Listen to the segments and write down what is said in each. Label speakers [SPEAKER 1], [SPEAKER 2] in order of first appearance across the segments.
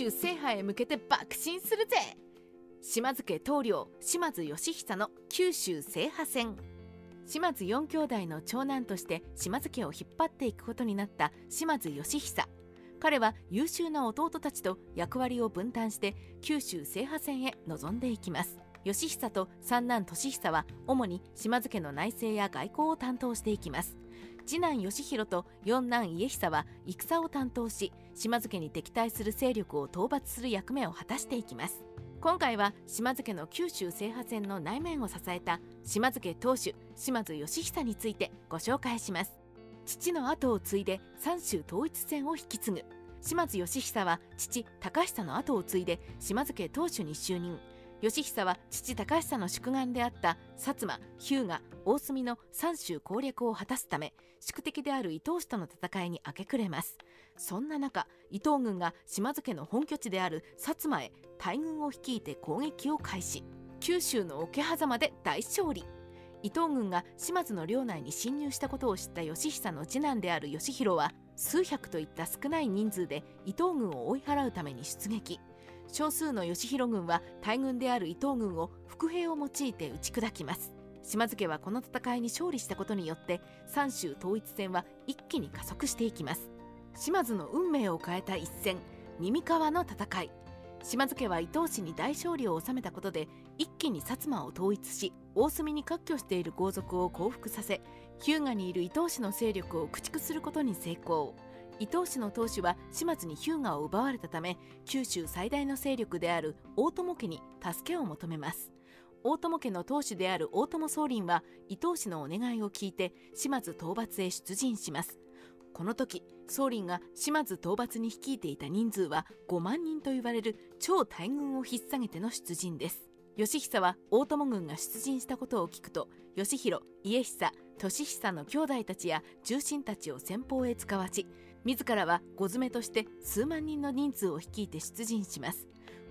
[SPEAKER 1] 州制覇へ向けて爆心するぜ。島津家棟梁島津義久の九州制覇戦。島津4兄弟の長男として島津家を引っ張っていくことになった島津義久。彼は優秀な弟たちと役割を分担して九州制覇戦へ臨んでいきます。義久と三男俊久は主に島津家の内政や外交を担当していきます。次男義弘と四男家久は戦を担当し島津家に敵対する勢力を討伐する役目を果たしていきます。今回は島津家の九州制覇戦の内面を支えた島津家当主島津義久についてご紹介します。父の後を継いで三州統一戦を引き継ぐ。島津義久は父高久の後を継いで島津家当主に就任。義久は父高久の宿願であった薩摩日向大隅の三州攻略を果たすため宿敵である伊東氏との戦いに明け暮れます。そんな中伊東軍が島津家の本拠地である薩摩へ大軍を率いて攻撃を開始。九州の桶狭間で大勝利。伊東軍が島津の領内に侵入したことを知った義久の次男である義弘は数百といった少ない人数で伊東軍を追い払うために出撃。少数の義弘軍は大軍である伊東軍を伏兵を用いて打ち砕きます。島津家はこの戦いに勝利したことによって三州統一戦は一気に加速していきます。島津の運命を変えた一戦耳川の戦い。島津家は伊東氏に大勝利を収めたことで一気に薩摩を統一し大隅に割拠している豪族を降伏させ日向にいる伊東氏の勢力を駆逐することに成功。伊東氏の当主は島津に日向を奪われたため九州最大の勢力である大友家に助けを求めます。大友家の当主である大友宗麟は伊東氏のお願いを聞いて島津討伐へ出陣します。この時宗麟が島津討伐に率いていた人数は5万人と言われる超大軍を引っ提げての出陣です。義久は大友軍が出陣したことを聞くと義弘家久俊久の兄弟たちや重臣たちを先方へ使わし自らは小詰めとして数万人の人数を率いて出陣します。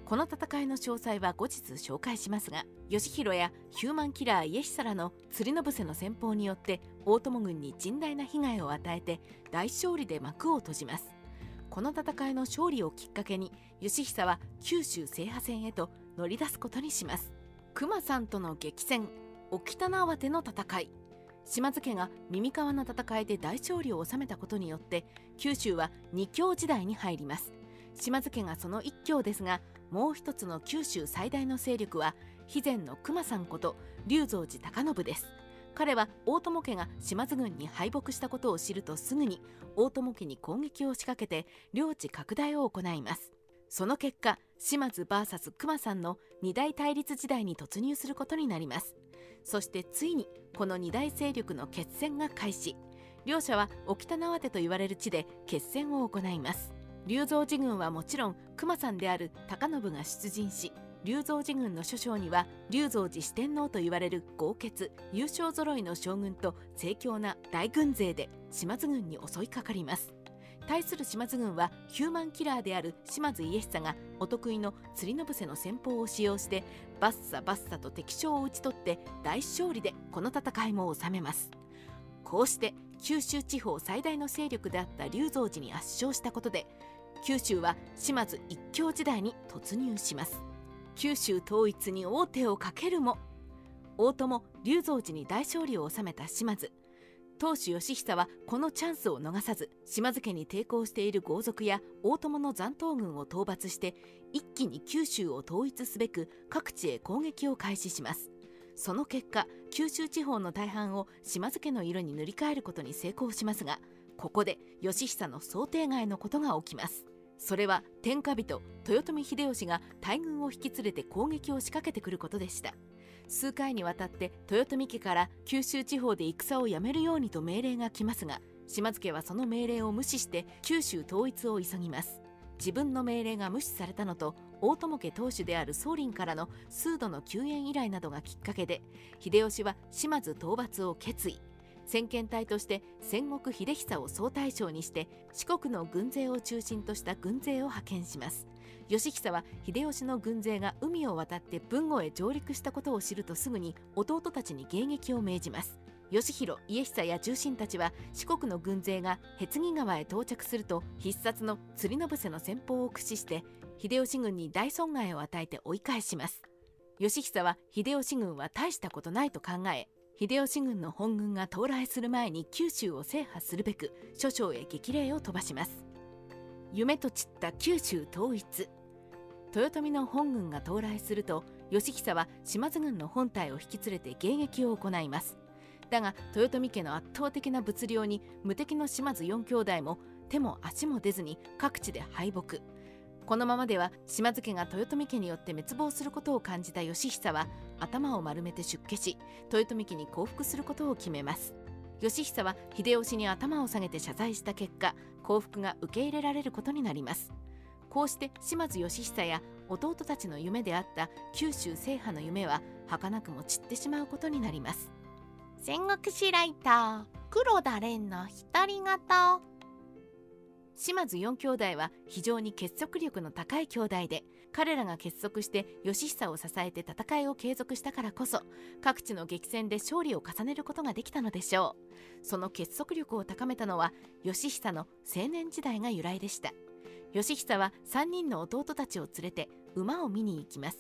[SPEAKER 1] この戦いの詳細は後日紹介しますが義弘やヒューマンキラー家久らの釣りの伏せの戦法によって大友軍に甚大な被害を与えて大勝利で幕を閉じます。この戦いの勝利をきっかけに義久は九州制覇戦へと乗り出すことにします。熊さんとの激戦沖田縄手の戦い。島津家が耳川の戦いで大勝利を収めたことによって九州は二強時代に入ります。島津家がその一強ですがもう一つの九州最大の勢力は肥前の熊さんこと龍蔵寺高信です。彼は大友家が島津軍に敗北したことを知るとすぐに大友家に攻撃を仕掛けて領地拡大を行います。その結果島津 VS 熊さんの二大対立時代に突入することになります。そしてついにこの二大勢力の決戦が開始。両者は沖田縄手と言われる地で決戦を行います。龍蔵寺軍はもちろん熊さんである高信が出陣し龍蔵寺軍の諸将には龍蔵寺四天王と言われる豪傑優勝揃いの将軍と盛況な大軍勢で島津軍に襲いかかります。対する島津軍はヒューマンキラーである島津家久がお得意の釣りの伏せの戦法を使用してバッサバッサと敵将を討ち取って大勝利でこの戦いも収めます。こうして九州地方最大の勢力であった龍蔵寺に圧勝したことで九州は島津一強時代に突入します。九州統一に王手をかけるも大友龍蔵寺に大勝利を収めた島津。当主義久はこのチャンスを逃さず島津家に抵抗している豪族や大友の残党軍を討伐して一気に九州を統一すべく各地へ攻撃を開始します。その結果九州地方の大半を島津家の色に塗り替えることに成功しますがここで義久の想定外のことが起きます。それは天下人豊臣秀吉が大軍を引き連れて攻撃を仕掛けてくることでした。数回にわたって豊臣家から九州地方で戦をやめるようにと命令が来ますが島津家はその命令を無視して九州統一を急ぎます。自分の命令が無視されたのと大友家当主である宗麟からの数度の救援依頼などがきっかけで秀吉は島津討伐を決意。先遣隊として戦国秀久を総大将にして四国の軍勢を中心とした軍勢を派遣します。義久は秀吉の軍勢が海を渡って豊後へ上陸したことを知るとすぐに弟たちに迎撃を命じます。義弘家久や重臣たちは四国の軍勢が平木川へ到着すると必殺の釣りの伏せの戦法を駆使して秀吉軍に大損害を与えて追い返します。義久は秀吉軍は大したことないと考え秀吉軍の本軍が到来する前に九州を制覇するべく諸将へ激励を飛ばします。夢と散った九州統一。豊臣の本軍が到来すると義久は島津軍の本隊を引き連れて迎撃を行います。だが豊臣家の圧倒的な物量に無敵の島津4兄弟も手も足も出ずに各地で敗北。このままでは島津家が豊臣家によって滅亡することを感じた義久は頭を丸めて出家し豊臣家に降伏することを決めます。義久は秀吉に頭を下げて謝罪した結果降伏が受け入れられることになります。こうして島津義久や弟たちの夢であった九州制覇の夢は儚くも散ってしまうことになります。
[SPEAKER 2] 戦国史ライター黒田蓮の独り言
[SPEAKER 1] 島津4兄弟は非常に結束力の高い兄弟で彼らが結束して義久を支えて戦いを継続したからこそ各地の激戦で勝利を重ねることができたのでしょう。その結束力を高めたのは義久の青年時代が由来でした義久は3人の弟たちを連れて馬を見に行きます。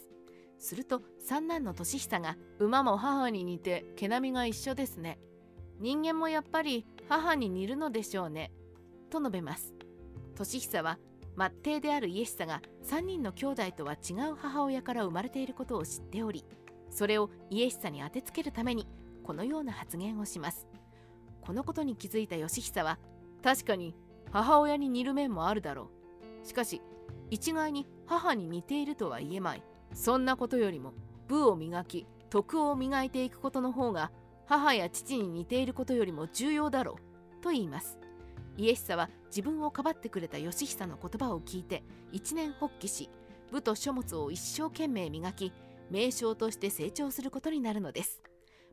[SPEAKER 1] すると三男の俊久が馬も母に似て毛並みが一緒ですね。人間もやっぱり母に似るのでしょうね。と述べます。俊久は末弟である家久が3人の兄弟とは違う母親から生まれていることを知っておりそれを家久に当てつけるためにこのような発言をします。このことに気づいた義久は確かに母親に似る面もあるだろう。しかし一概に母に似ているとは言えまい。そんなことよりも武を磨き徳を磨いていくことの方が母や父に似ていることよりも重要だろうと言います。家久は自分をかばってくれた義久の言葉を聞いて一年発起し武と書物を一生懸命磨き名将として成長することになるのです。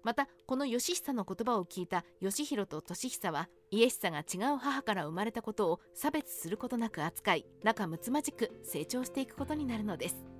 [SPEAKER 1] またこの義久の言葉を聞いた義弘と俊久は家久が違う母から生まれたことを差別することなく扱い仲睦まじく成長していくことになるのです。